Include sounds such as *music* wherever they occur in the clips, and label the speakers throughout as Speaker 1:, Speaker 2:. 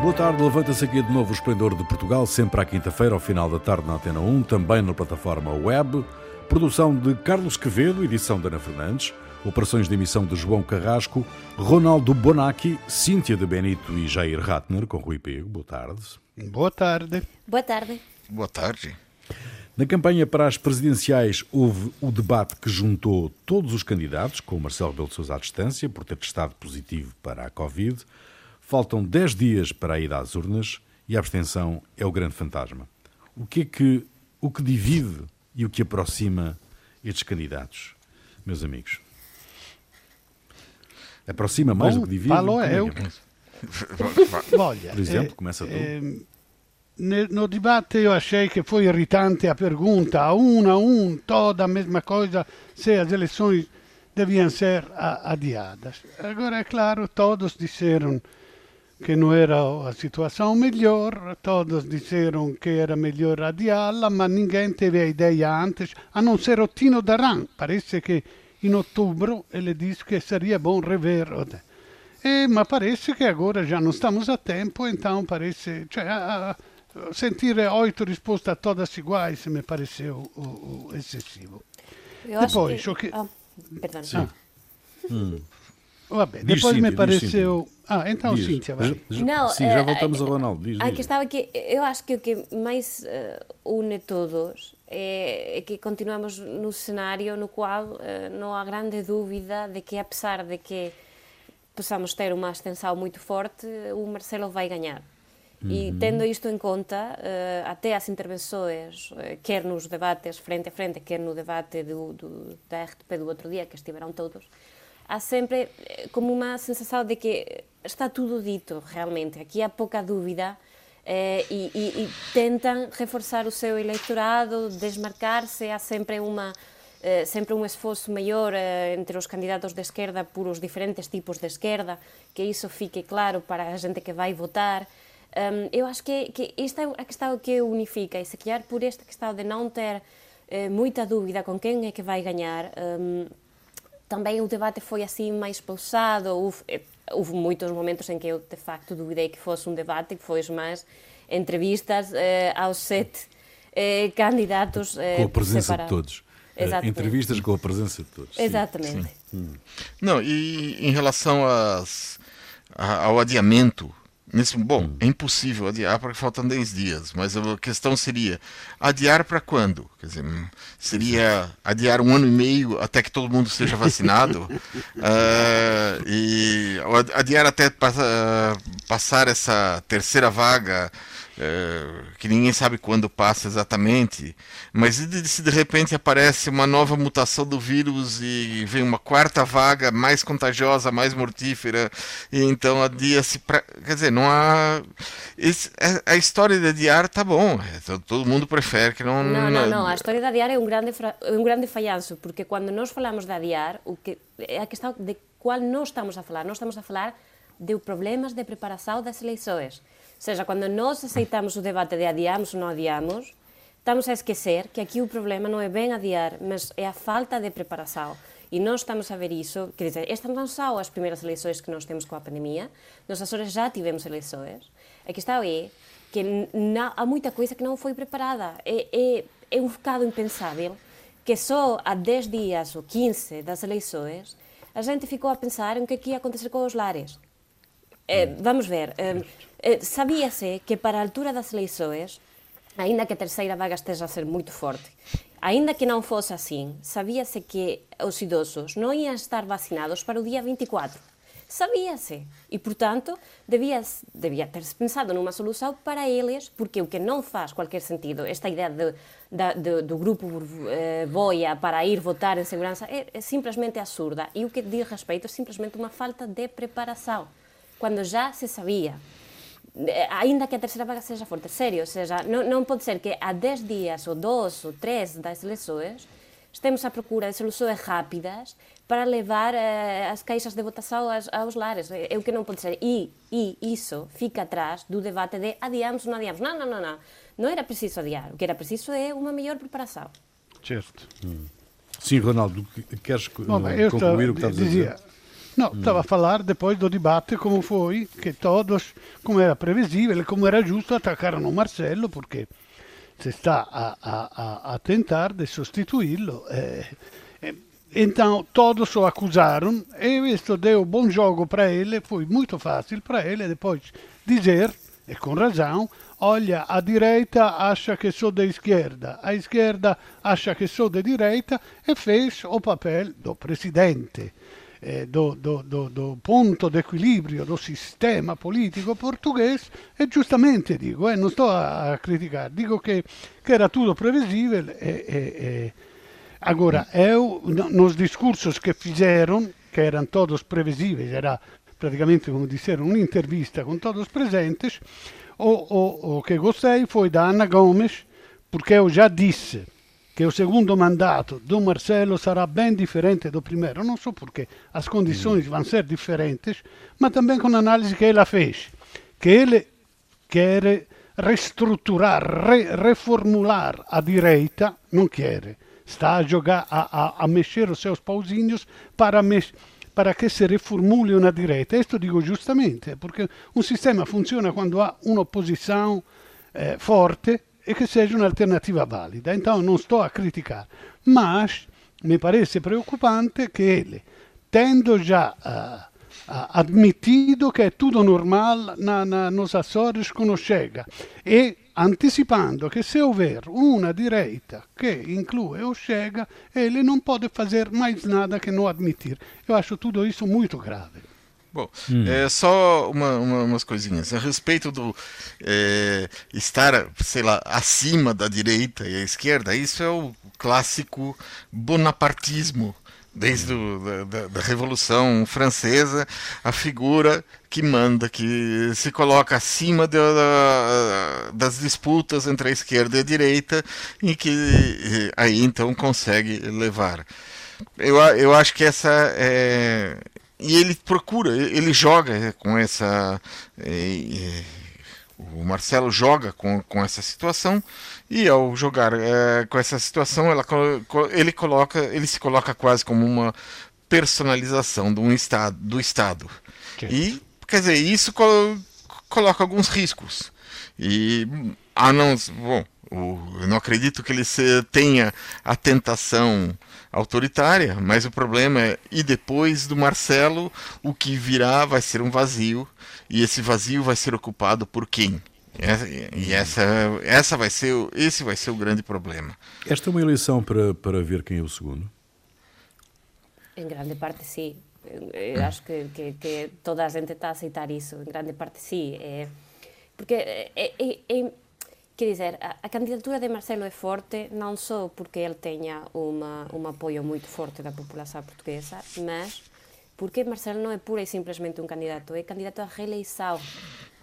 Speaker 1: Boa tarde, levanta-se aqui de novo o Esplendor de Portugal, sempre à quinta-feira, ao final da tarde na Antena 1, também na plataforma web. Produção de Carlos Quevedo, edição de Ana Fernandes, operações de emissão de João Carrasco, Ronaldo Bonacci, Cíntia de Benito e Jair Ratner, com Rui Pego. Boa tarde.
Speaker 2: Boa tarde.
Speaker 3: Boa tarde.
Speaker 4: Boa tarde.
Speaker 1: Na campanha para as presidenciais houve o debate que juntou todos os candidatos, com o Marcelo Rebelo de Sousa à distância, por ter testado positivo para a Covid. Faltam 10 dias para a ida às urnas e a abstenção é o grande fantasma. O que é que, o que divide e o que aproxima estes candidatos, meus amigos? Aproxima mais
Speaker 2: Bom,
Speaker 1: do que divide?
Speaker 2: falo
Speaker 1: Como é
Speaker 2: eu.
Speaker 1: é? *laughs*
Speaker 2: Olha,
Speaker 1: Por exemplo,
Speaker 2: eh,
Speaker 1: começa tu.
Speaker 2: ne- no debate eu achei que foi irritante a pergunta, a um a um, toda a mesma coisa, se as eleições deviam ser adiadas. Agora, é claro, todos disseram que não era a situação melhor, todos disseram que era melhor adiá-la, mas ninguém teve a ideia antes, a não ser o Tino Daran. Parece que em outubro ele disse que seria bom rever. ma parece che agora já não estamos a tempo, então parece. Cioè, a- a- sentire oito risposte a todas iguais me pareceu o- o excessivo.
Speaker 3: Eu
Speaker 2: Depois,
Speaker 3: acho
Speaker 2: o que-
Speaker 3: Ah, perdão.
Speaker 2: Ah. Vabbè, depois me
Speaker 1: Cíntia, diz,
Speaker 2: pareceu. Ah, então
Speaker 1: Diz.
Speaker 2: Cíntia, vai.
Speaker 1: Já-
Speaker 3: Não,
Speaker 1: Sim, já
Speaker 3: eh,
Speaker 1: voltamos ao Ronaldo. Diz,
Speaker 3: A
Speaker 1: diz.
Speaker 3: questão é que eu acho que o que mais eh, une todos é, é que continuamos no cenário no qual eh, não há grande dúvida de que, apesar de que possamos ter uma ascensão muito forte, o Marcelo vai ganhar. E tendo isto em conta, até as intervenções, quer nos debates frente a frente, quer no debate do, do, da RTP do outro dia, que estiveram todos, há sempre eh, como uma sensação de que está tudo dito realmente. Aqui há pouca dúvida eh, e, e, e tentam reforçar o seu eleitorado, desmarcar-se. Há sempre uma eh, sempre um esforço maior eh, entre os candidatos de esquerda por os diferentes tipos de esquerda, que isso fique claro para a gente que vai votar. Um, eu acho que, que esta é a questão que unifica, e se calhar por esta questão de não ter muita dúvida com quem é que vai ganhar, um, também o debate foi assim mais pausado. Houve, eh, houve muitos momentos em que eu de facto duvidei que fosse um debate, que fosse mais entrevistas eh, aos sete eh, candidatos eh,
Speaker 1: Com a presença
Speaker 3: separado.
Speaker 1: de todos. Eh,
Speaker 3: Exatamente.
Speaker 1: Entrevistas com a presença de todos. *laughs* sim.
Speaker 3: Exatamente.
Speaker 4: Não, e em relação às, ao adiamento, nesse, bom, é impossível adiar porque faltam 10 dias, mas a questão seria adiar para quando? Quer dizer, hum, seria adiar um ano e meio até que todo mundo seja vacinado? *laughs* Ah, e adiar até passa- passar essa terceira vaga, eh, que ninguém sabe quando passa exatamente, mas se de repente aparece uma nova mutação do vírus e vem uma quarta vaga mais contagiosa, mais mortífera, e então adia-se pra... Quer dizer, não há. esse- a, a história de adiar tá bom, to- todo mundo prefere que não.
Speaker 3: Não, não, não. A história de adiar é um grande, fra- é um grande falhanço, porque quando nós falamos de adiar, o que, é a questão de qual nós estamos a falar. Nós estamos a falar de problemas de preparação das eleições. Seja, quando nós aceitamos o debate de adiamos ou não adiamos, estamos a esquecer que aqui o problema não é bem adiar, mas é a falta de preparação. E nós estamos a ver isso, quer dizer, estas não são as primeiras eleições que nós temos com a pandemia, nós Açores já tivemos eleições. A questão é que não- há muita coisa que não foi preparada. É, é, é um bocado impensável que só há 10 dias ou 15 das eleições a gente ficou a pensar em o que é ia acontecer com os lares. Eh, vamos ver, eh, eh, sabia-se que para a altura das eleições, ainda que a terceira vaga esteja a ser muito forte, ainda que não fosse assim, sabia-se que os idosos não iam estar vacinados para o dia 24. Sabia-se. E, portanto, devia, devia ter-se pensado numa solução para eles, porque o que não faz qualquer sentido, esta ideia de, da- de- do grupo eh, boia para ir votar em segurança, é, é simplesmente absurda. E o que diz respeito é simplesmente uma falta de preparação, quando já se sabia. Eh, Ainda que a terceira vaga seja forte, sério, ou seja, não, não pode ser que há 10 dias, ou 2 ou 3 das eleições, estemos à procura de soluções rápidas para levar eh, as caixas de votação aos, aos lares. É, é o que não pode ser. E, e isso fica atrás do debate de adiamos ou não adiamos. Não, não, não, não. Não era preciso adiar. O que era preciso é uma melhor preparação.
Speaker 2: Certo.
Speaker 1: Sim, Ronaldo, que- queres
Speaker 2: io
Speaker 1: concluir o que estavas a
Speaker 2: dizia,
Speaker 1: dizer?
Speaker 2: Não, estava a falar depois do debate como foi, que todos, como era previsível, como era justo, atacaram o Marcelo, porque se está a, a, a tentar de substituí-lo. Eh, eh, então, todos o acusaram e isso deu bom jogo para ele, foi muito fácil para ele depois dizer, e com razão, olha, a direita acha que sou da esquerda, a esquerda acha que sou de direita e fez o papel do presidente. Eh, do, do, do, do, ponto d'equilibrio do sistema politico português e giustamente dico, eh, non sto a, a criticare, dico che, che, era tutto previsibile e, e, e agora eu, nos discursos que fizeram, que eram todos previsíveis, era praticamente como disseram un'intervista com todos presentes, o, o, o que gostei foi da Ana Gomes, porque eu já disse che o segundo mandato do Marcelo sarà ben differente do primeiro. Não só porque as condições vão ser diferentes, mas também com a análise que ela fez, que ele quer reestruturar, re, reformular a direita, não quer. Está a jogar, a, a, a mexer os seus pauzinhos para, para que se reformule uma direita. Isto digo justamente, porque um sistema funziona quando há uma oposição eh, forte e che seja un'alternativa valida. Então, não estou a criticar, mas me parece preocupante que ele, tendo já uh, uh, admitido que é tudo normal na, na, nos Açores quando chega e antecipando que se houver uma direita que inclui o Chega, ele não pode fazer mais nada que não admitir. Eu acho tudo isso muito grave.
Speaker 4: Bom, hum. é só uma, uma, umas coisinhas. A respeito do é, estar, sei lá, acima da direita e a esquerda, isso é o clássico bonapartismo. Desde o, da, da, Revolução Francesa, a figura que manda, que se coloca acima de, da, das disputas entre a esquerda e a direita, e que aí então consegue levar. Eu, eu acho que essa é, e ele procura, ele joga com essa. É, o Marcelo joga com, com essa situação e ao jogar é, com essa situação ela, ele coloca ele se coloca quase como uma personalização do, um estado, do Estado. E, quer dizer, isso coloca alguns riscos. E, ah, não, bom, eu não acredito que ele tenha a tentação autoritária, mas o problema é e depois do Marcelo o que virá vai ser um vazio e esse vazio vai ser ocupado por quem? E essa, essa vai ser, esse vai ser o grande problema.
Speaker 1: Esta é uma eleição para, para ver quem é o segundo?
Speaker 3: Em grande parte, sim. Eu acho que, que, que toda a gente está a aceitar isso. Em grande parte, sim. É, porque é, é, é Quer dizer, a, a candidatura de Marcelo é forte não só porque ele tenha uma, um apoio muito forte da população portuguesa, mas porque Marcelo não é pura e simplesmente um candidato, é candidato à reeleição.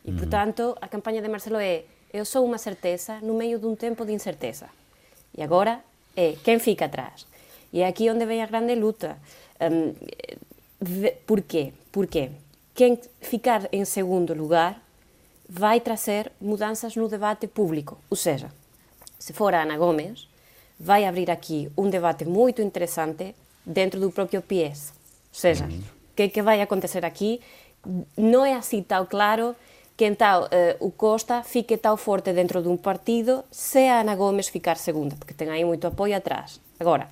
Speaker 3: E, uhum. portanto, a campanha de Marcelo é eu sou uma certeza no meio de um tempo de incerteza. E agora é quem fica atrás. E é aqui onde vem a grande luta. Um, por quê? Porque quem ficar em segundo lugar vai tracer mudanzas no debate público. Ou seja, se for a Ana Gómez, vai abrir aquí un debate moito interesante dentro do propio PIES. Ou seja, o mm. que, que vai acontecer aquí non é así tal claro que então eh, o Costa fique tal forte dentro dun partido se a Ana Gómez ficar segunda, porque ten aí moito apoio atrás. Agora,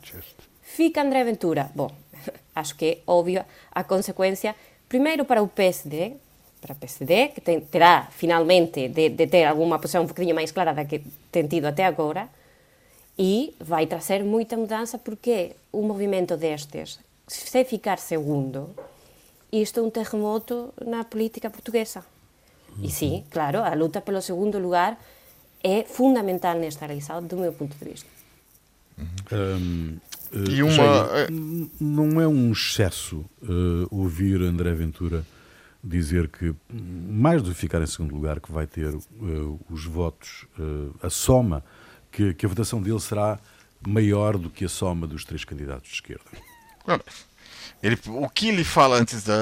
Speaker 3: fica André Ventura. Bom, *laughs* acho que é óbvio a consecuencia, primeiro para o PSD, para a PSD, que ten, terá finalmente de, de ter alguma posição um bocadinho máis clara da que ten tido até agora, e vai trazer moita mudanza porque un movimento destes, se ficar segundo, isto é un terremoto na política portuguesa. E sim, claro, a luta pelo segundo lugar é fundamental nesta eleição, do meu ponto de vista.
Speaker 1: Um, uh, e uma... não é um excesso uh, ouvir André Ventura dizer que, mais do que ficar em segundo lugar, que vai ter uh, os votos, uh, a soma, que, que, a votação dele será maior do que a soma dos três candidatos de esquerda.
Speaker 4: Ele, o que ele fala antes da.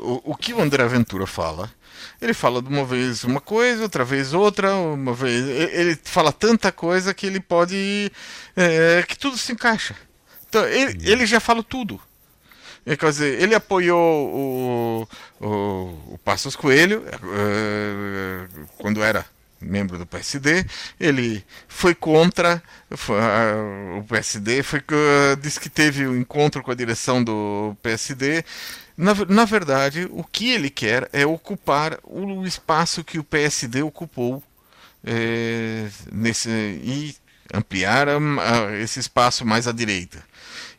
Speaker 4: O, o, que o André Ventura fala, ele fala de uma vez uma coisa, outra vez outra, uma vez. Ele fala tanta coisa que ele pode. É, que tudo se encaixa. Então, ele, ele já fala tudo. Quer dizer, ele apoiou o, o, o Passos Coelho uh, quando era membro do PSD, ele foi contra foi, uh, o PSD, foi, uh, disse que teve um encontro com a direção do PSD. Na, na verdade, o que ele quer é ocupar o espaço que o PSD ocupou é, nesse, e ampliar a, a, esse espaço mais à direita.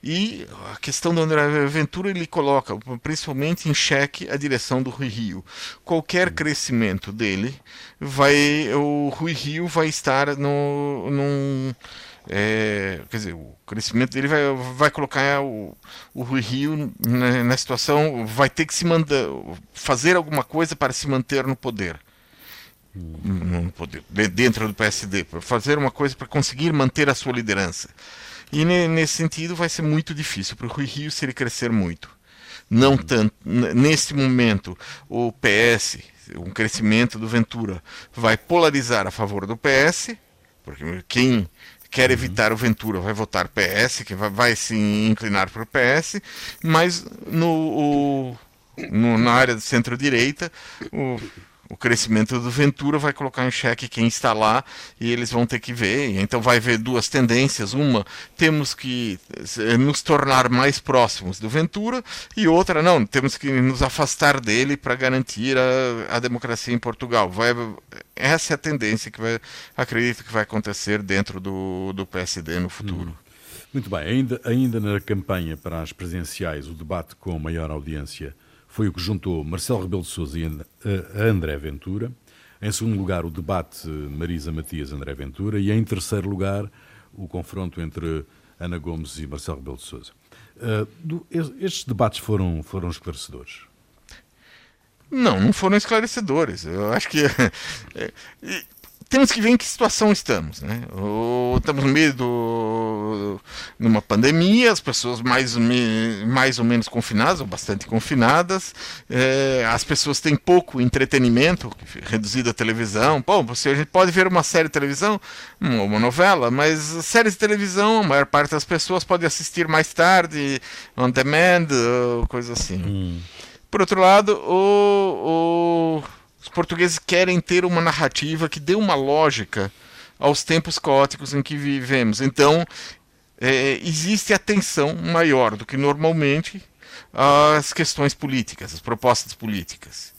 Speaker 4: E a questão do André Ventura ele coloca principalmente em xeque a direção do Rui Rio. Qualquer crescimento dele vai o Rui Rio vai estar no num é, quer dizer, o crescimento dele vai, vai colocar o, o Rui Rio na, na situação, vai ter que se mandar, fazer alguma coisa para se manter no poder no poder, dentro do PSD, para fazer uma coisa para conseguir manter a sua liderança. E nesse sentido vai ser muito difícil para o Rui Rio se ele crescer muito. Não uhum. tanto. Nesse momento, o PS, um crescimento do Ventura, vai polarizar a favor do PS, porque quem quer uhum. evitar o Ventura vai votar PS, que vai, vai se inclinar para o PS, mas no, o, no, na área do centro-direita, o o crescimento do Ventura vai colocar em xeque quem está lá e eles vão ter que ver. Então vai haver duas tendências. Uma, temos que eh, nos tornar mais próximos do Ventura e outra, não, temos que nos afastar dele para garantir a, a, democracia em Portugal. Vai, essa é a tendência que vai, acredito que vai acontecer dentro do, do PSD no futuro. Hum.
Speaker 1: Muito bem, ainda, ainda na campanha para as presidenciais, o debate com maior audiência foi o que juntou Marcelo Rebelo de Sousa e André Ventura. Em segundo lugar, o debate Marisa Matias-André Ventura. E em terceiro lugar, o confronto entre Ana Gomes e Marcelo Rebelo de Sousa. Uh, estes debates foram, foram esclarecedores?
Speaker 4: Não, não foram esclarecedores. Eu acho que *laughs* é, temos que ver em que situação estamos. Né? Ou estamos no meio do, numa pandemia, as pessoas mais, mais ou menos confinadas, ou bastante confinadas, é, as pessoas têm pouco entretenimento, reduzido a televisão. Bom, você, a gente pode ver uma série de televisão, uma novela, mas séries de televisão, a maior parte das pessoas pode assistir mais tarde, on demand, coisa assim. Hum. Por outro lado, o, o os portugueses querem ter uma narrativa que dê uma lógica aos tempos caóticos em que vivemos. Então, é, existe atenção maior do que normalmente às questões políticas, às propostas políticas.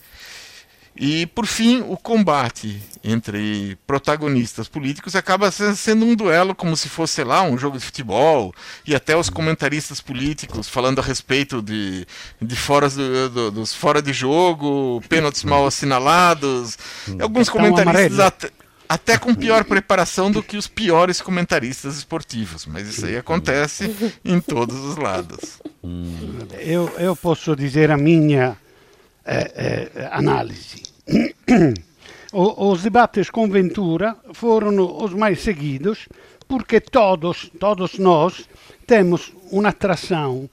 Speaker 4: E, por fim, o combate entre protagonistas políticos acaba sendo um duelo como se fosse, sei lá, um jogo de futebol, e até os comentaristas políticos falando a respeito de, de fora do, do, dos fora de jogo, pênaltis mal assinalados, alguns comentaristas até, até com pior preparação do que os piores comentaristas esportivos, mas isso aí acontece em todos os lados.
Speaker 2: Eu, eu posso dizer a minha eh, eh, análise. Os debates com Ventura foram os mais seguidos porque todos, todos nós temos uma atração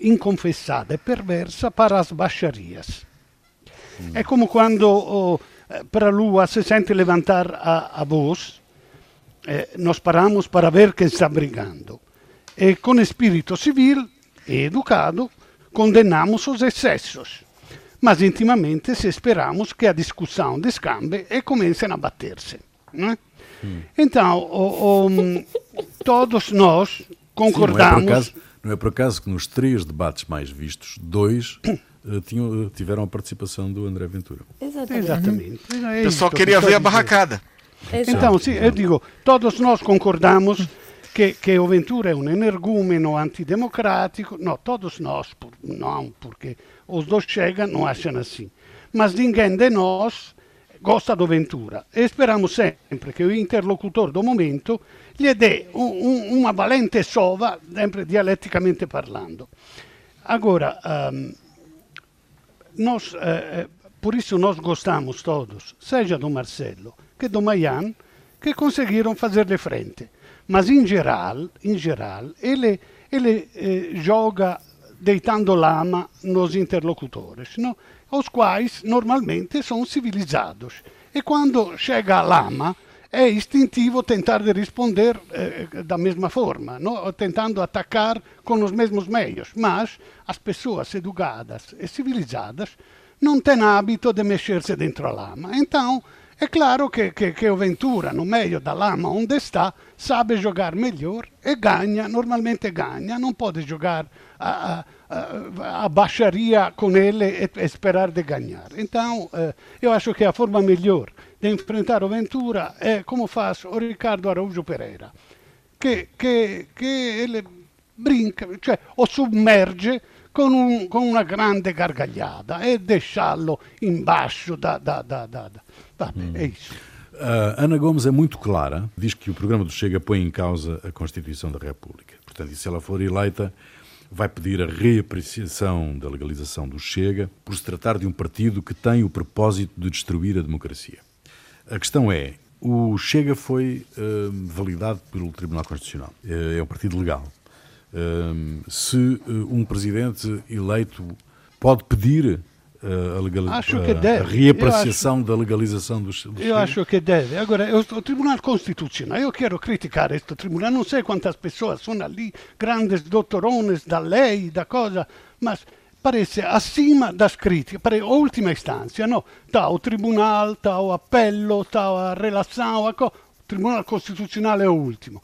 Speaker 2: inconfessada e perversa para as baixarias. É como quando oh, para a Lua se sente levantar a, a voz, eh, nós paramos para ver quem está brigando. E com espírito civil e educado condenamos os excessos mas intimamente se esperamos que a discussão descambe e comecem a bater-se. Né? Hum. Então, o, o, todos nós concordamos. Sim, não, é
Speaker 1: acaso, não, é por acaso que nos três debates mais vistos, dois uh, tinham, uh, tiveram a participação do André Ventura.
Speaker 2: Exatamente. Exatamente.
Speaker 4: É eu só queria ver a barracada.
Speaker 2: Então, sim, eu digo, todos nós concordamos que, que o Ventura é um energúmeno antidemocrático. Não, todos nós, não, porque os dois chegam, não acham assim. Mas ninguém de nós gosta do Ventura e esperamos sempre que o interlocutor do momento lhe dê un, un, valente sova, sempre dialeticamente parlando. Agora, um, nós, eh, por isso nós gostamos todos, seja do Marcelo que do Maian, que conseguiram fazer-lhe frente. Mas em geral, em geral ele, ele eh, joga deitando lama nos interlocutores, no? os quais normalmente são civilizados. E quando chega a lama, é instintivo tentar de responder eh, da mesma forma, no? tentando atacar com os mesmos meios. Mas as pessoas educadas e civilizadas não têm hábito de mexer-se dentro a lama. Então, é claro que, que, que o Ventura, no meio da lama onde está, sabe jogar melhor e ganha, normalmente ganha, não pode jogar a, a, a baixaria com ele e, e esperar de ganhar. Então, eh, eu acho que a forma melhor de enfrentar o Ventura é como faz o Ricardo Araújo Pereira, che, che, che ele brinca, cioè o submerge con, un, con, una grande gargalhada e deixá-lo embaixo da, da, da, da, da. hum. é isso.
Speaker 1: Uh, Ana Gomes é muito clara, diz que o programa do Chega põe em causa a Constituição da República. Portanto, e se ela for eleita, vai pedir a reapreciação da legalização do Chega por se tratar de um partido que tem o propósito de destruir a democracia. A questão é, o Chega foi uh, validado pelo Tribunal Constitucional. Uh, é um partido legal. Uh, se um presidente eleito pode pedir a, legal... a, a reapreciação acho... da legalização dos,
Speaker 2: dos Eu acho que deve. Agora, o Tribunal Constitucional, eu quero criticar este tribunal, não sei quantas pessoas são ali, grandes doutorões da lei, da coisa, mas parece acima das críticas, para a última instância, no? Está o tribunal, está o appello, está a relação, a o Tribunal Constitucional é o último.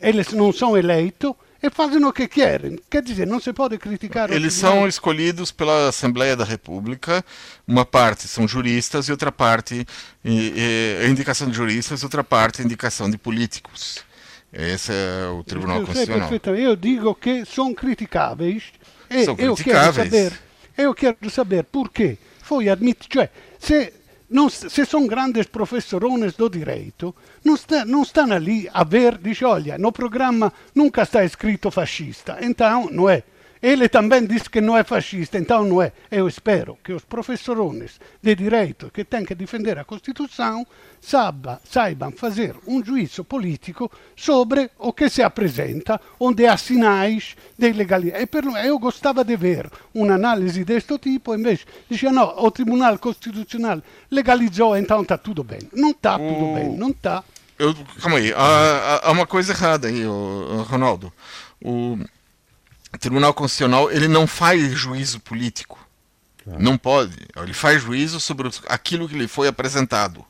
Speaker 2: Eles não são eleitos e fazem o que querem. Quer dizer, não se pode criticar.
Speaker 4: Eles são escolhidos pela Assembleia da República. Uma parte são juristas e outra parte é indicação de juristas, outra parte é indicação de políticos. Esse é o Tribunal eu Constitucional.
Speaker 2: Eu digo que são criticáveis e São eu quero saber, eu quero saber porquê foi admitido, cioè se, non, se sono grandi professorones do direito, non, sta, non stanno lì a ver, dice, olha, no programma nunca sta escrito fascista, então não é. Ele também diz que não é fascista, então não é. Eu espero que os professorones de direito que têm que defender a Constituição saiba, saibam fazer um juízo político sobre o que se apresenta, onde há sinais de ilegalidade. Eu gostava de ver uma análise deste tipo, invece dizia, não, o Tribunal Constitucional legalizou, então está tudo bem. Não está tudo bem, não está.
Speaker 4: Eu, calma aí, há, há, uma coisa errada aí, Ronaldo. O o Tribunal Constitucional ele não faz juízo político. Claro. Não pode. Ele faz juízo sobre aquilo que lhe foi apresentado.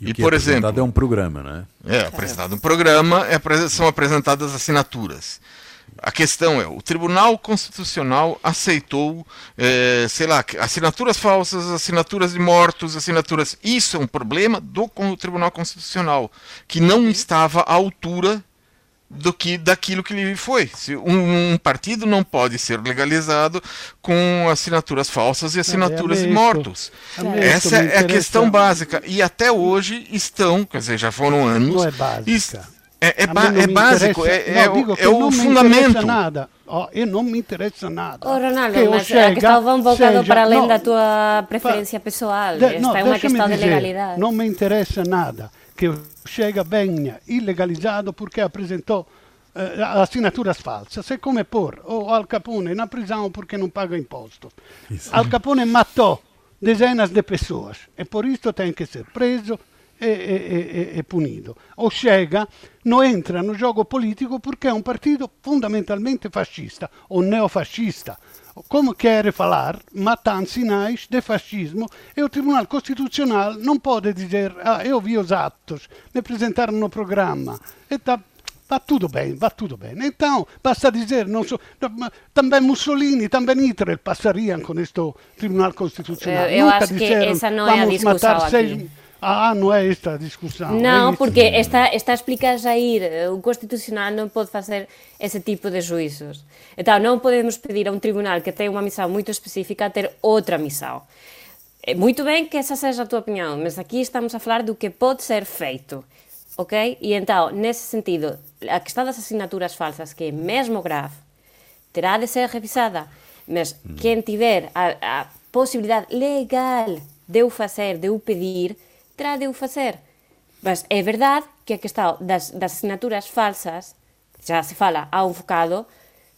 Speaker 1: E, e por é exemplo, é um programa, né?
Speaker 4: É, apresentado um programa, é, são apresentadas assinaturas. A questão é, o Tribunal Constitucional aceitou, é, sei lá, assinaturas falsas, assinaturas de mortos, assinaturas. Isso é um problema do Tribunal Constitucional, que não estava à altura do que daquilo que lhe foi. Um, um, partido não pode ser legalizado com assinaturas falsas e assinaturas é de mortos. É Essa é a questão básica. E até hoje estão, quer dizer, já foram anos. Não
Speaker 2: é básica.
Speaker 4: É, é, é básico, é, é, é o fundamento.
Speaker 2: Nada. Oh, eu não me interessa nada.
Speaker 3: Oh, Ronaldo, que mas chega, um seja, para além não, da tua preferência pessoal. De, Esta não, é uma questão dizer, de legalidade.
Speaker 2: Não me interessa nada que Chega venha illegalizzato perché apresentou eh, assinaturas falsas. É come pôr o Al Capone na prisão porque não paga imposto. Isso. Al Capone matou dezenas de pessoas e por isso tem que ser preso e, e, e, e punito. O Chega non entra no gioco politico perché è un partito fondamentalmente fascista o neofascista como quer falar, matando sinais de fascismo, e o Tribunal Constitucional não pode dizer, ah, eu vi os atos, me apresentaram no programa, e tá, va tudo bem, va tudo bem. Então, basta dizer, não so, também Mussolini, também Hitler passariam com este Tribunal Constitucional.
Speaker 3: Eu, eu Nunca acho disseram, que essa não é a discussão aqui. Seis,
Speaker 2: Ah, não é esta a discussão.
Speaker 3: Não, é porque está, está a explicar Jair, o Constitucional não pode fazer esse tipo de juízos. Então, não podemos pedir a um tribunal que tem uma missão muito específica ter outra missão. É muito bem que essa seja a tua opinião, mas aqui estamos a falar do que pode ser feito, ok? E então, nesse sentido, a questão das assinaturas falsas, que é mesmo grave, terá de ser revisada, mas quem tiver a, a possibilidade legal de o fazer, de o pedir, terá de o facer. Mas é verdade que a questão das, das asinaturas falsas, já se fala há um bocado,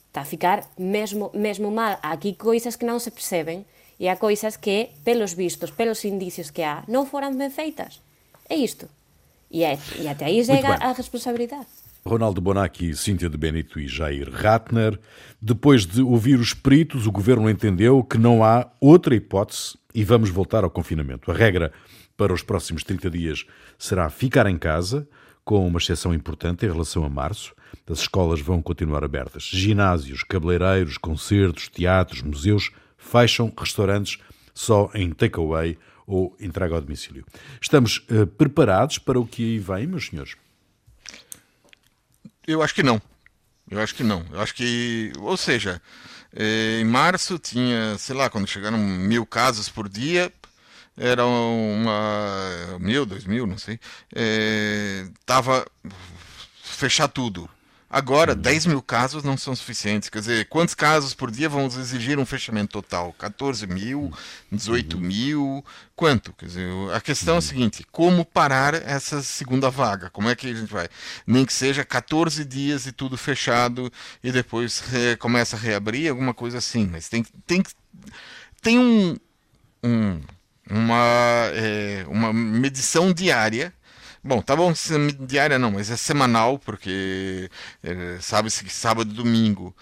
Speaker 3: está a ficar mesmo, mesmo mal. Há aqui coisas que não se percebem e há coisas que, pelos vistos, pelos indícios que há, não foram bem feitas. É isto. E, é, e até aí chega a responsabilidade.
Speaker 1: Ronaldo Bonacci, Cíntia de Benito e Jair Ratner. Depois de ouvir os peritos, o governo entendeu que não há outra hipótese e vamos voltar ao confinamento. A regra para os próximos 30 dias será ficar em casa, com uma exceção importante em relação a março. As escolas vão continuar abertas. Ginásios, cabeleireiros, concertos, teatros, museus fecham, restaurantes só em takeaway ou entrega ao domicílio. Estamos uh, preparados para o que aí vem, meus senhores?
Speaker 4: Eu acho que não. Eu acho que não. Eu acho que, ou seja, eh, em março tinha, sei lá, quando chegaram mil casos por dia, era uma mil, dois mil, não sei, é, tava fechar tudo. Agora, uhum. 10 mil casos não são suficientes. Quer dizer, quantos casos por dia vão exigir um fechamento total? 14 mil? 18 uhum. mil? Quanto? Quer dizer, a questão uhum. é a uhum. seguinte: como parar essa segunda vaga? Como é que a gente vai? Nem que seja 14 dias e tudo fechado e depois re, começa a reabrir, alguma coisa assim. Mas tem, tem, tem um, um uma, é, uma medição diária Bom, tá bom, diária não, mas é semanal, porque é, sabe-se que sábado e domingo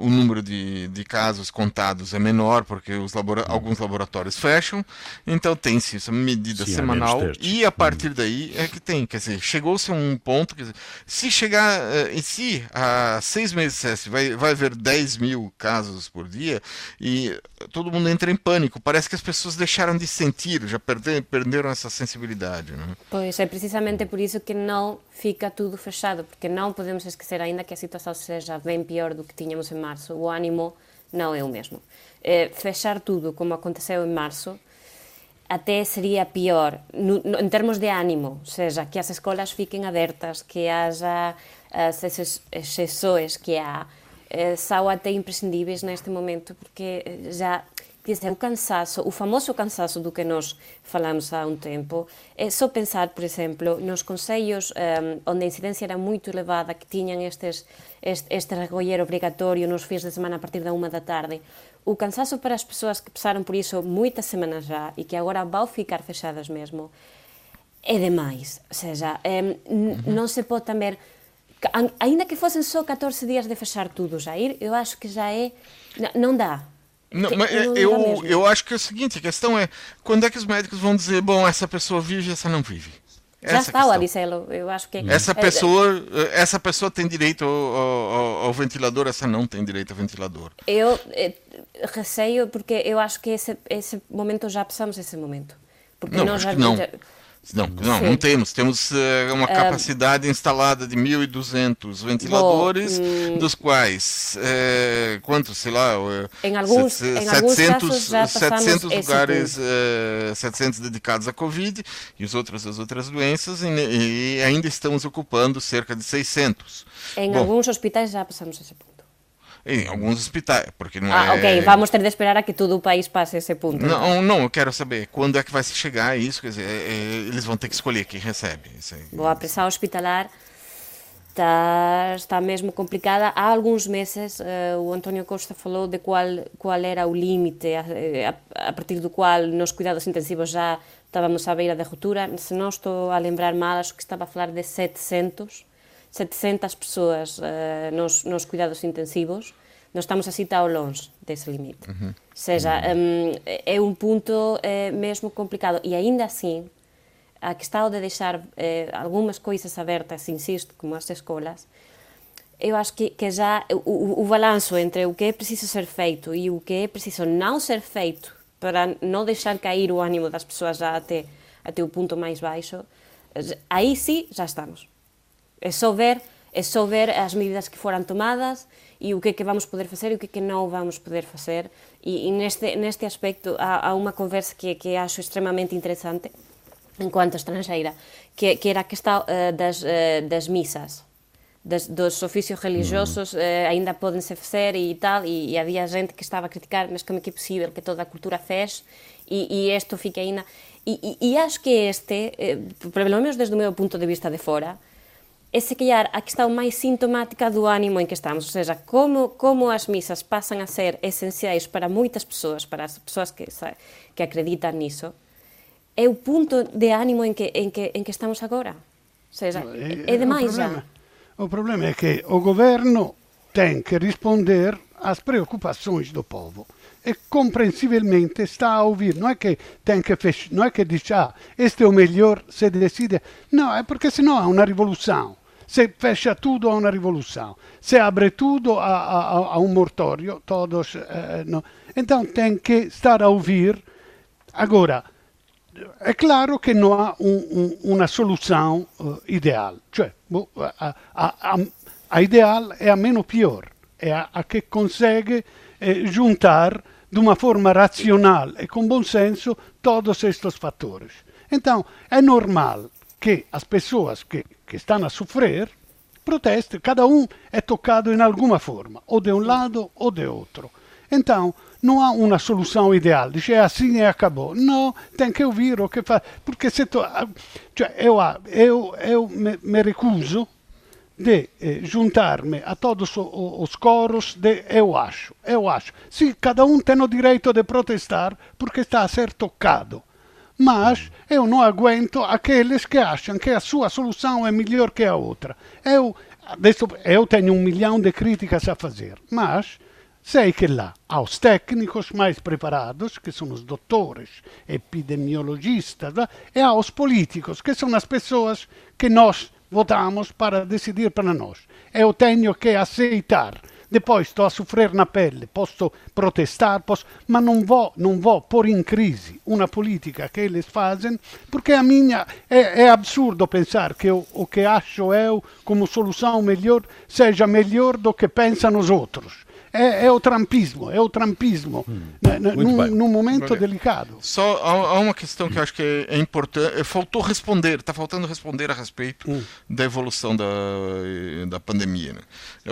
Speaker 4: o número de, de casos contados é menor, porque os labora uhum. alguns laboratórios fecham, então tem-se essa medida Sim, semanal, e a partir uhum. daí é que tem, quer dizer, chegou-se a um ponto, dizer, se chegar, e se há seis meses vai, vai haver 10 mil casos por dia, e todo mundo entra em pânico, parece que as pessoas deixaram de sentir, já perder, perderam essa sensibilidade. Né?
Speaker 3: Pois, é preciso precisamente por isso que não fica tudo fechado, porque não podemos esquecer ainda que a situação seja bem pior do que tínhamos em março. O ânimo não é o mesmo. É, fechar tudo como aconteceu em março até seria pior no, no, em termos de ânimo, ou seja, que as escolas fiquem abertas, que haja as exceções que há, é, são até imprescindíveis neste momento, porque já dizer, o cansaço, o famoso cansaço do que nós falamos há um tempo, é só pensar, por exemplo, nos conselhos um, onde a incidência era muito elevada, que tinham estes, este, este recolher obrigatório nos fins de semana a partir da uma da tarde. O cansaço para as pessoas que passaram por isso muitas semanas já e que agora vão ficar fechadas mesmo, é demais. Ou seja, uhum. não se pode também ainda que fossem só 14 dias de fechar tudo, Jair, eu acho que já é. Não dá.
Speaker 4: Não, mas eu, eu, eu acho que é o seguinte, a questão é quando é que os médicos vão dizer, bom, essa pessoa vive, essa não vive.
Speaker 3: Já essa está, Alicelo. Eu acho que
Speaker 4: essa é, pessoa, essa pessoa tem direito ao, ao, ao, ventilador, essa não tem direito ao ventilador.
Speaker 3: Eu eh, receio porque eu acho que esse, esse momento já passamos esse momento. Porque
Speaker 4: não, nós já, não. Não, não, não temos. Temos uh, uma capacidade uh, instalada de 1.200 ventiladores, Bom, hum, dos quais, uh, quantos, sei lá,
Speaker 3: em alguns, set, em 700, 700
Speaker 4: lugares, 700 dedicados à Covid e os outros às outras doenças, e, e, ainda estamos ocupando cerca de 600.
Speaker 3: Em Bom, alguns hospitais já passamos esse ponto.
Speaker 4: Em alguns hospitais, porque não
Speaker 3: ah,
Speaker 4: é...
Speaker 3: ok, vamos ter de esperar a que todo o país passe esse ponto.
Speaker 4: Não, não, eu quero saber quando é que vai se chegar a isso, quer dizer, é, é, eles vão ter que escolher quem recebe.
Speaker 3: Bom, a pressão hospitalar está, está mesmo complicada. Há alguns meses uh, o António Costa falou de qual, qual era o limite a, a, a, partir do qual nos cuidados intensivos já estávamos à beira da ruptura. Se não estou a lembrar mal, acho que estava a falar de 700 700 persoas uh, nos, nos cuidados intensivos, nós estamos así tão longe desse limite. Uhum. Ou seja, um, é um ponto é, mesmo complicado. E ainda assim, a questão de deixar é, algumas coisas abertas, insisto, como as escolas, eu acho que, que já o, o balanço entre o que é preciso ser feito e o que é preciso não ser feito para não deixar cair o ânimo das pessoas já até, até o ponto mais baixo, aí sim já estamos. é só ver é só ver as medidas que foran tomadas e o que é que vamos poder facer e o que é que non vamos poder facer. E, e neste, neste aspecto há, há unha conversa que, que acho extremamente interesante enquanto estranxeira, que, que era a questão uh, eh, das, uh, das misas. Das, dos oficios religiosos mm. eh, uh, ainda podense facer e tal, e, e había gente que estaba a criticar, mas como é que é possível que toda a cultura fez e, e isto fica ainda... E, e, e acho que este, eh, pelo menos desde o meu punto de vista de fora, é se calhar a questão mais sintomática do ânimo em que estamos, ou seja, como, como as missas passam a ser essenciais para muitas pessoas, para as pessoas que, que acreditam nisso, é o ponto de ânimo em que, que, que estamos agora. seja, é, é demais já.
Speaker 2: O problema é que o governo tem que responder às preocupações do povo e compreensivelmente está a ouvir. Não é que tem que fechar, não é que diz, ah, este é o melhor, se decide. Não, é porque senão há uma revolução. Se fecha tudo, há uma revolução. Se abre tudo, há, há, há um mortório. Todos, eh. Então tem que estar a ouvir. Agora, é claro que não há um, um, uma solução uh, ideal. Cioè, a, a, a, a, ideal é a menos pior, é a, a que consegue eh, juntar de uma forma racional e com bom senso todos estes fatores. Então, é normal que as pessoas que, que estão a sofrer protestem, cada um é tocado em alguma forma, ou de um lado ou de outro. Então, não há uma solução ideal, diz é assim e acabou. Não, tem que ouvir o que faz. Porque se tu, cioè, eu, eu, eu me, me recuso de eh, juntar-me a todos os coros de eu acho, eu acho. Sim, cada um tem o direito de protestar porque está a ser tocado. Mas eu não aguento aqueles que acham que a sua solução é melhor que a outra. Eu, eu tenho um milhão de críticas a fazer, mas sei que lá há os técnicos mais preparados, que são os doutores, epidemiologistas, e há os políticos, que são as pessoas que nós votamos para decidir para nós. Eu tenho que aceitar. Depois estou a sofrer na pele, posso protestar, posso, mas não vou, não vou pôr em crise uma política que eles fazem, porque a minha é, absurdo pensar que o que acho eu como solução melhor seja melhor do que pensam os outros é, é, o trampismo, é o trampismo, hum. Né, né, num, num, momento delicado.
Speaker 4: Só há, uma questão que eu acho que é, é importante, é, faltou responder, está faltando responder a respeito hum. da evolução da, da pandemia. Né?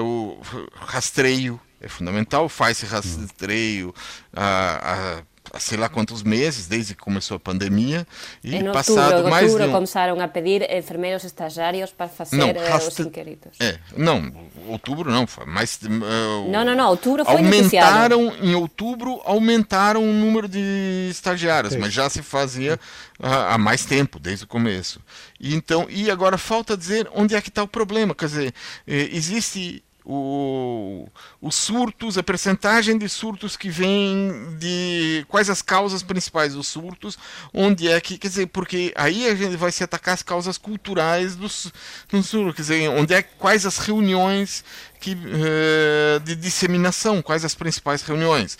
Speaker 4: O rastreio é fundamental, faz-se rastreio hum. a, a sei lá quantos meses, desde que começou a pandemia,
Speaker 3: e em passado outubro, mais outubro de um... começaram a pedir enfermeiros estagiários para fazer não, eh, os inquéritos.
Speaker 4: É, não, outubro não, foi mais...
Speaker 3: Uh, não, não, não, outubro foi
Speaker 4: Aumentaram, em outubro, aumentaram o número de estagiários, Sim. mas já se fazia há, há mais tempo, desde o começo. E, então, e agora falta dizer onde é que está o problema, quer dizer, eh, existe o, os surtos, a percentagem de surtos que vem de quais as causas principais dos surtos, onde é que, quer dizer, porque aí a gente vai se atacar as causas culturais dos, dos surtos, quer dizer, onde é quais as reuniões que, uh, de disseminação, quais as principais reuniões.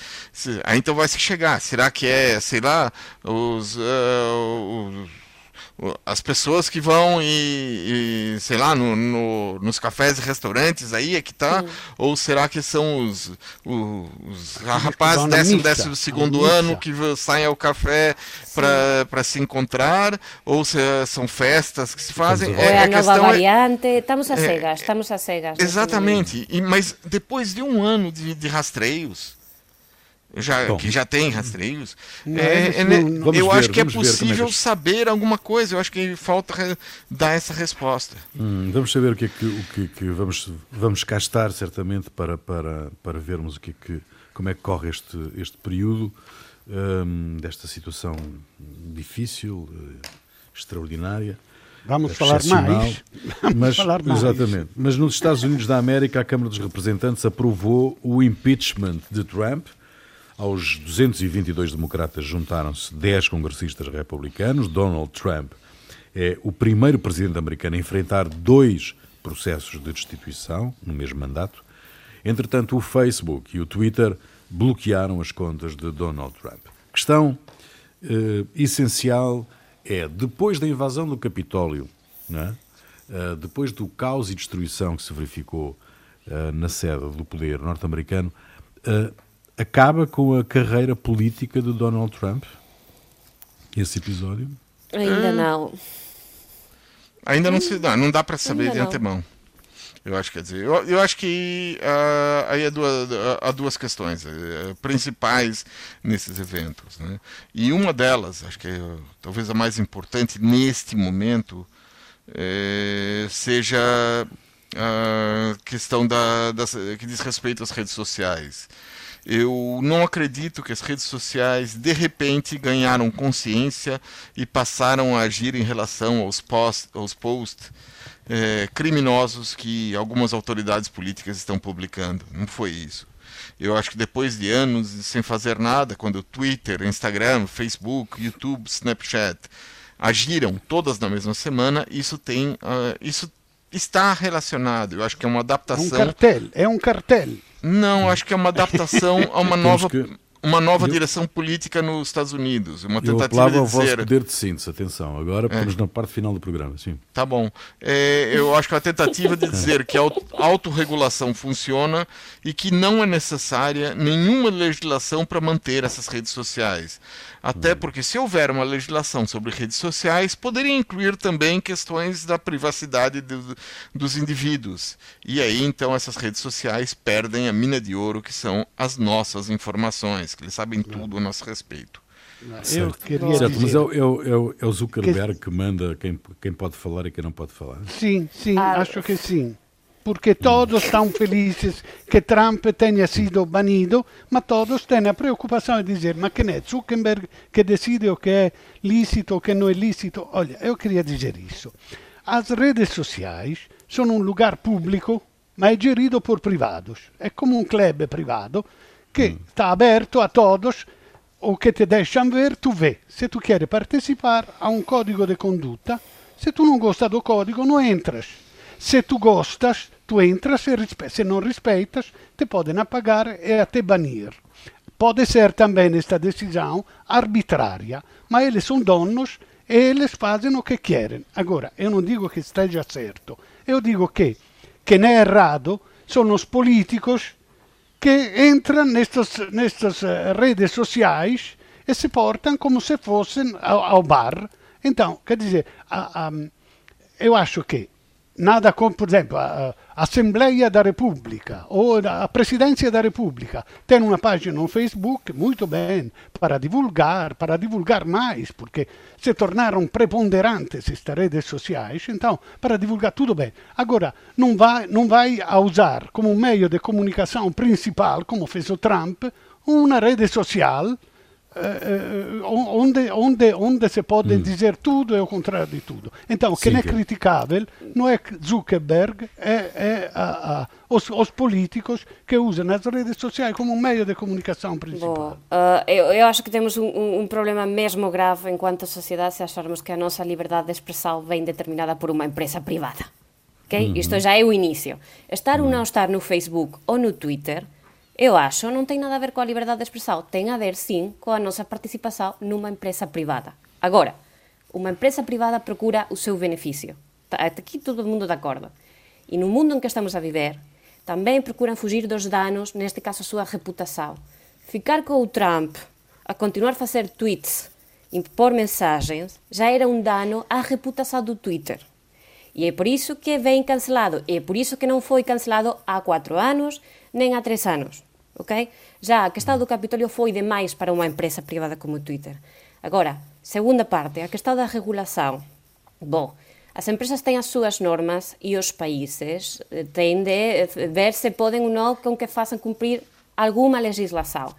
Speaker 4: Aí então vai se chegar, será que é, sei lá, os, uh, os as pessoas que vão e, e sei lá, no, no, nos cafés e restaurantes aí é que tá? Sim. Ou será que são os, os, os rapazes décimo, décimo segundo ano que saem ao café para se encontrar? Ou se são festas que se fazem?
Speaker 3: É, é a, a nova é variante, é, estamos a cegas, é, estamos a cegas.
Speaker 4: Exatamente, e, mas depois de um ano de, de rastreios, já, que já tem rastreios. É, é, não, eu ver, acho que é possível é saber alguma coisa. Eu acho que falta dar essa resposta.
Speaker 1: Hum, vamos saber o que é que, o que, que vamos vamos cá estar certamente para para para vermos o que, é que como é que corre este este período hum, desta situação difícil, eh, extraordinária.
Speaker 2: Vamos falar mais. *laughs*
Speaker 1: Vamos mas, falar mais. Exatamente. Mas nos Estados Unidos da América, a Câmara dos Representantes aprovou o impeachment de Trump aos 222 democratas juntaram-se 10 congressistas republicanos. Donald Trump é o primeiro presidente americano a enfrentar dois processos de destituição no mesmo mandato. Entretanto, o Facebook e o Twitter bloquearam as contas de Donald Trump. Questão eh, essencial é, depois da invasão do Capitólio, é? eh, depois do caos e destruição que se verificou eh, na sede do poder norte-americano, eh, acaba com a carreira política de Donald Trump? Esse episódio?
Speaker 3: Ainda hum. não.
Speaker 4: Ainda não se dá, não dá para saber Ainda de antemão. Não. Eu acho, quer dizer, eu, eu acho que uh, aí há duas, há duas questões uh, principais nesses eventos. Né? E uma delas, acho que é talvez a mais importante neste momento, é, seja a questão da, das, que diz respeito às redes sociais. Eu não acredito que as redes sociais de repente ganharam consciência e passaram a agir em relação aos posts, aos posts é, criminosos que algumas autoridades políticas estão publicando. Não foi isso. Eu acho que depois de anos sem fazer nada, quando Twitter, Instagram, Facebook, YouTube, Snapchat agiram todas na mesma semana, isso tem, uh, isso está relacionado. Eu acho que é uma adaptação.
Speaker 2: É um cartel, é um cartel.
Speaker 4: Não, acho que é uma adaptação a uma *laughs* nova que uma nova eu... direção política nos Estados Unidos. Uma tentativa
Speaker 1: eu
Speaker 4: de dizer...
Speaker 1: o vosso poder de síntese, atenção. Agora estamos é. na parte final do programa, sim.
Speaker 4: Tá bom. É, eu acho que é a tentativa de *laughs* dizer que a autorregulação funciona e que não é necessária nenhuma legislação para manter essas redes sociais. Até porque, se houver uma legislação sobre redes sociais, poderia incluir também questões da privacidade do, dos indivíduos. E aí, então, essas redes sociais perdem a mina de ouro que são as nossas informações, que eles sabem tudo a nosso respeito.
Speaker 1: Eu queria certo, dizer... mas é o, é, o, é o Zuckerberg que... que manda quem, quem pode falar e quem não pode falar?
Speaker 2: Sim, sim, ah, acho que sim porque todos estão felizes que Trump tenha sido banido, mas todos têm a preocupação de dizer, mas quem é Zuckerberg que decide o que é lícito, o que não é lícito? Olha, eu queria dizer isso. As redes sociais são um lugar público, mas é gerido por privados. É como um clube privado que está aberto a todos, o que te deixam ver, tu vê. Se tu queres participar, há um código de conduta. Se tu não gosta do código, não entras. Se tu gostas, tu entras, se, se não respeitas, te podem apagar e até banir. Pode ser também esta decisão arbitrária, mas eles são donos e eles fazem o que querem. Agora, eu não digo que esteja certo, eu digo que quem é errado são os políticos que entram nestas, nestas eh, redes sociais e se portam como se fossem ao, ao bar. Então, quer dizer, a, a, eu acho que nada como, por exemplo, a, Assembleia da República ou a Presidência da República tem uma página no Facebook, muito bem, para divulgar, para divulgar mais, porque se tornaram preponderantes estas redes sociais, então, para divulgar tudo bem. Agora, não vai, não vai a usar como meio de comunicação principal, como fez o Trump, uma rede social onde, onde, onde se pode hum. dizer tudo e o contrário de tudo. Então, quem é criticável não é Zuckerberg, é, é a, a, os, os, políticos que usam as redes sociais como um meio de comunicação principal.
Speaker 3: Uh, eu, eu, acho que temos um, um, problema mesmo grave enquanto sociedade se acharmos que a nossa liberdade de expressão vem determinada por uma empresa privada. Okay? Uhum. Isto já é o início. Estar ou não estar no Facebook ou no Twitter eu acho, non ten nada a ver coa liberdade de expressão, ten a ver, sim, coa nosa participación nunha empresa privada. Agora, unha empresa privada procura o seu beneficio. Aquí todo o mundo de acordo. E no mundo en que estamos a viver, tamén procuran fugir dos danos, neste caso a súa reputación. Ficar co o Trump a continuar a facer tweets, impor mensagens, já era un dano á reputación do Twitter. E é por iso que vem cancelado, e é por iso que non foi cancelado há 4 anos, nen há tres anos. ok? Já a questão do Capitólio foi demais para unha empresa privada como o Twitter. Agora, segunda parte, a questão da regulação. Bom, as empresas têm as súas normas e os países eh, têm de eh, ver se podem ou não com que façam cumprir alguma legislação.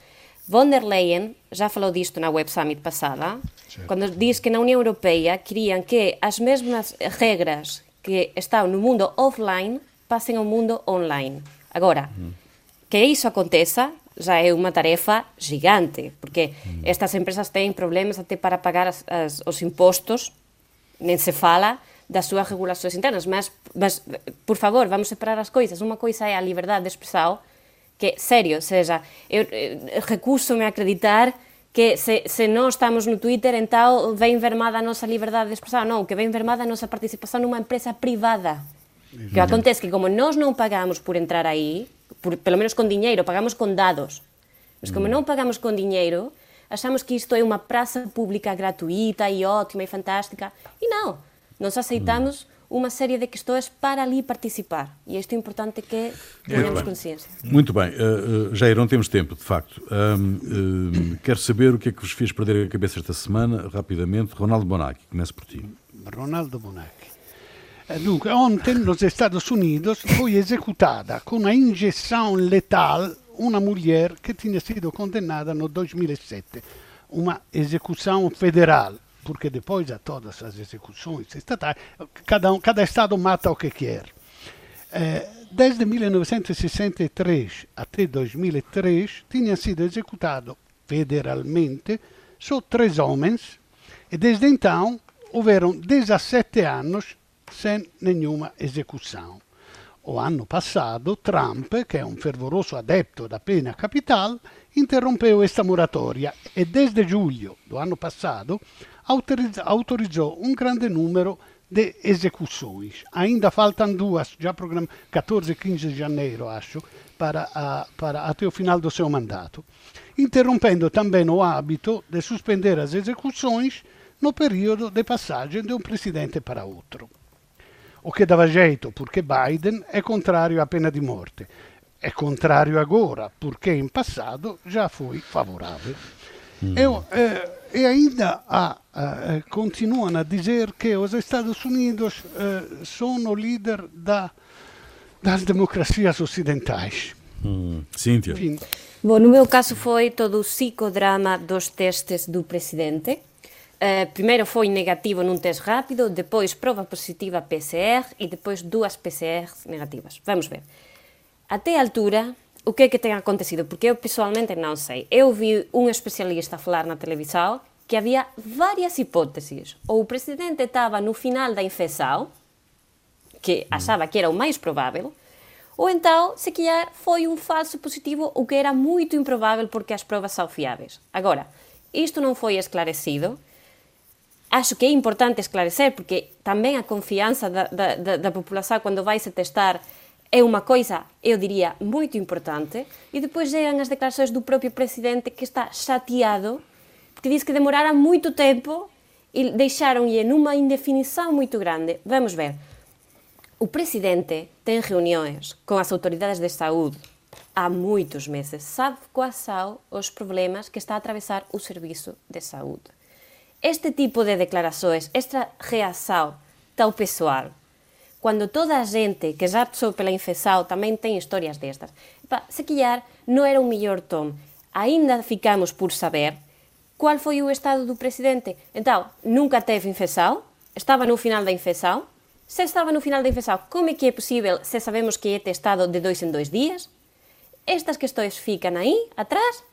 Speaker 3: Von der Leyen já falou disto na Web Summit passada, certo. quando diz que na União Europeia queriam que as mesmas regras que estão no mundo offline passem ao mundo online. Agora, que iso aconteza já é unha tarefa gigante, porque mm. estas empresas têm problemas até para pagar as, as, os impostos, nem se fala das súas regulações internas, mas, mas, por favor, vamos separar as coisas. Uma coisa é a liberdade de expressão, que, sério, seja, eu, eh, eu recuso-me a acreditar que se, se non estamos no Twitter, então vem vermada a nosa liberdade de expressão. Non, que vem vermada a nosa participación nunha empresa privada. Que acontece que como nós non pagamos por entrar aí, por, pelo menos con diñeiro, pagamos con dados. Mas como non pagamos con diñeiro, achamos que isto é unha praça pública gratuita e ótima e fantástica. E non, nós aceitamos uma série de questões para ali participar. E isto é importante que tenhamos consciência.
Speaker 1: Muito bem. Uh, uh, Jair, não temos tempo, de facto. Um, uh, quero saber o que é que vos fez perder a cabeça esta semana, rapidamente. Ronaldo Bonacci, começo por ti.
Speaker 2: Ronaldo Bonacci. Dunque, ontem nos Estados Unidos foi executada com uma injeção letal uma mulher que tinha sido condenada no 2007, uma execução federal, porque depois de todas as execuções estatais, cada, cada estado mata o que quer. Eh, desde 1963 até 2003 tinham sido executados federalmente só três homens e desde então houveram 17 anos sem nenhuma execução. O ano passado, Trump, que é um fervoroso adepto da pena capital, interrompeu esta moratoria e desde julho do ano passado autorizou um grande número de execuções. Ainda faltam duas, já programadas, 14 e 15 de janeiro, acho, para até o final do seu mandato, interrompendo também o hábito de suspender as execuções no período de passagem de um presidente para outro o que dava jeito, porque Biden é contrário à pena de morte. É contrário agora, porque em passado já foi favorável. Hum. Eu, eh, e ainda há, eh, continuam a dizer que os Estados Unidos eh, são o líder da, das democracias ocidentais.
Speaker 1: Hum. Cíntia.
Speaker 3: Bom, no meu caso foi todo o psicodrama dos testes do presidente Uh, primeiro foi negativo num teste rápido, depois prova positiva PCR e depois duas PCR negativas. Vamos ver. Até a altura, o que é que tem acontecido? Porque eu pessoalmente não sei. Eu vi um especialista falar na televisão que havia várias hipóteses. Ou o presidente estava no final da infecção, que achava que era o mais provável, ou então, se calhar, foi um falso positivo, o que era muito improvável porque as provas são fiáveis. Agora, isto não foi esclarecido acho que é importante esclarecer, porque tamén a confianza da, da, da, população cando vai se testar é unha coisa, eu diría, moito importante, e depois chegan as declaracións do propio presidente que está chateado, porque diz que demorara moito tempo e deixaron-lhe numa indefinição moito grande. Vamos ver. O presidente ten reuniões con as autoridades de saúde há moitos meses. Sabe quais são os problemas que está a atravessar o serviço de saúde Este tipo de declarações, esta reação tão pessoal, quando toda a gente que já passou pela infecção também tem histórias destas, Epa, se calhar não era o melhor tom. Ainda ficamos por saber qual foi o estado do presidente. Então, nunca teve infecção, estava no final da infecção. Se estava no final da infecção, como é que é possível se sabemos que é testado de dois em dois dias? Estas questões ficam aí, atrás.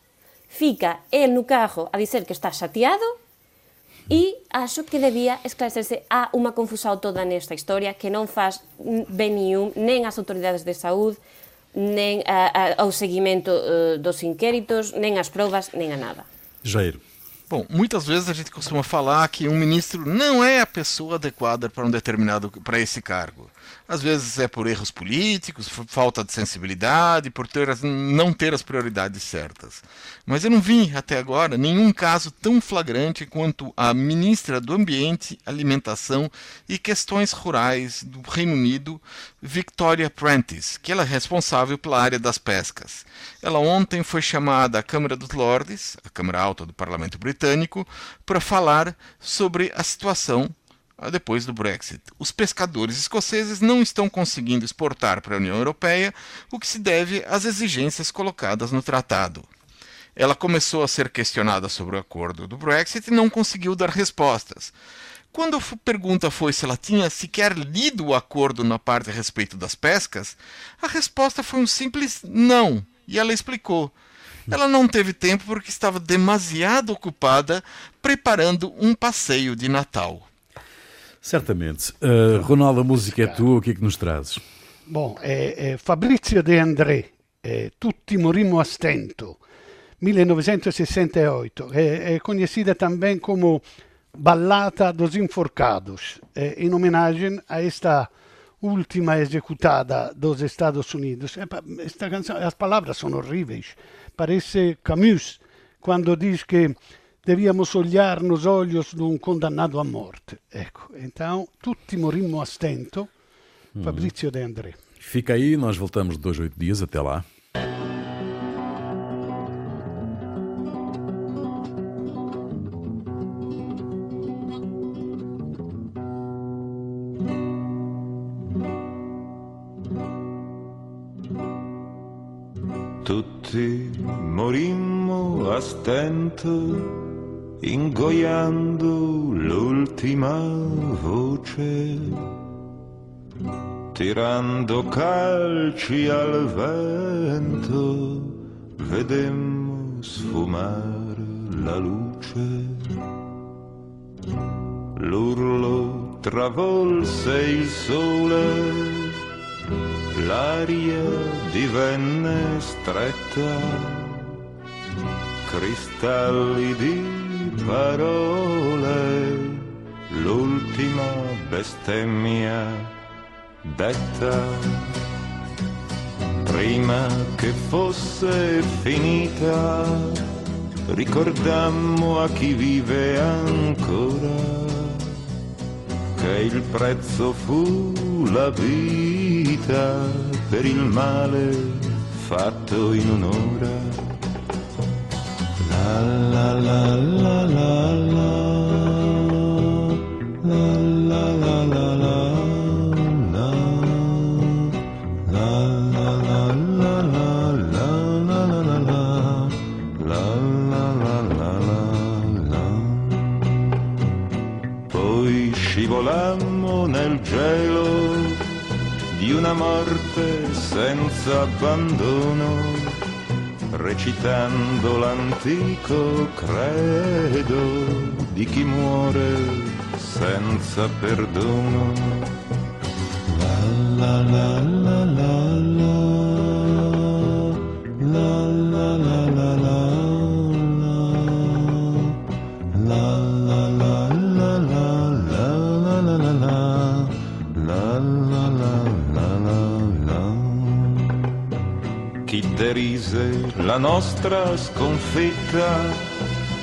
Speaker 3: Fica ele no carro a dizer que está chateado E acho que debía esclarecerse a unha confusão toda nesta historia que non faz ben niún nen as autoridades de saúde, nen a, a, ao seguimento uh, dos inquéritos, nen as provas, nen a nada.
Speaker 1: Jair.
Speaker 4: Bom, muitas vezes a gente costuma falar que um ministro não é a pessoa adequada para um determinado para esse cargo. Às vezes é por erros políticos, falta de sensibilidade, por ter as, não ter as prioridades certas. Mas eu não vi até agora nenhum caso tão flagrante quanto a ministra do Ambiente, Alimentação e Questões Rurais do Reino Unido, Victoria Prentice, que ela é responsável pela área das pescas. Ela ontem foi chamada à Câmara dos Lordes, a Câmara Alta do Parlamento Britânico, para falar sobre a situação depois do Brexit. Os pescadores escoceses não estão conseguindo exportar para a União Europeia, o que se deve às exigências colocadas no tratado. Ela começou a ser questionada sobre o acordo do Brexit e não conseguiu dar respostas. Quando a pergunta foi se ela tinha sequer lido o acordo na parte a respeito das pescas, a resposta foi um simples não, e ela explicou. Ela não teve tempo porque estava demasiado ocupada preparando um passeio de Natal.
Speaker 1: Certamente. Uh, Ronaldo, a música é tua, o que é que nos trazes?
Speaker 2: Bom, é, é Fabrizio De André, é, Tutti morimmo a stento, 1968. É, é conhecida também como Ballata dos Enforcados, em homenagem a esta última executada dos Estados Unidos. Esta canção, as palavras são horríveis. Parece Camus quando diz que devíamos olhar nos olhos de um condenado à morte. Ecco, então, tutti morimmo a stento. Uhum. Fabrizio De André.
Speaker 1: Fica aí, nós voltamos de dois a oito dias. Até lá.
Speaker 5: tutti morimmo a stento, ingoiando l'ultima voce, tirando calci al vento, vedemmo sfumare la luce. L'urlo travolse il sole l'aria divenne stretta, cristalli di parole, l'ultima bestemmia detta. Prima che fosse finita, ricordammo a chi vive ancora che il prezzo fu la vita per il male fatto in un'ora. Scivolammo nel gelo di una morte senza abbandono, recitando l'antico credo di chi muore senza perdono. La la la la la la derise la nostra sconfitta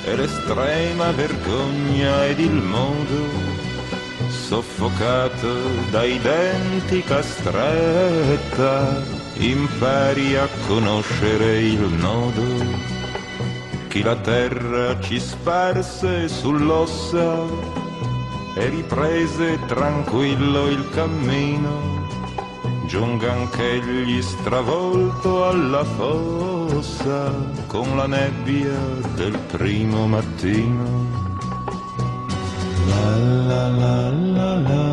Speaker 5: e l'estrema vergogna ed il modo soffocato dai denti castretta impari a conoscere il nodo chi la terra ci sparse sull'ossa e riprese tranquillo il cammino giunga anch'egli stravolto alla fossa con la nebbia del primo mattino. La la la la la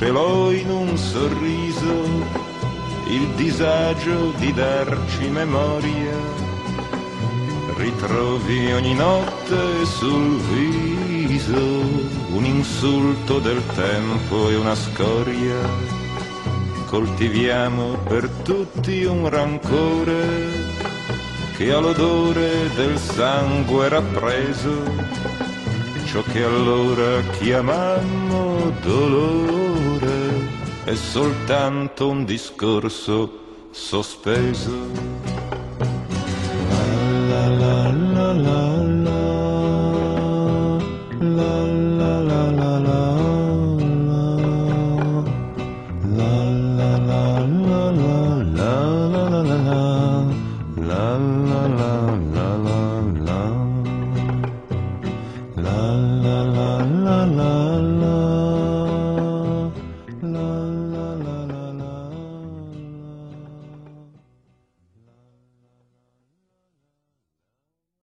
Speaker 5: che celò in un sorriso il disagio di darci memoria. Ritrovi ogni notte sul viso un insulto del tempo e una scoria. Coltiviamo per tutti un rancore che ha l'odore del sangue rappreso ciò che allora chiamammo dolore è soltanto un discorso sospeso.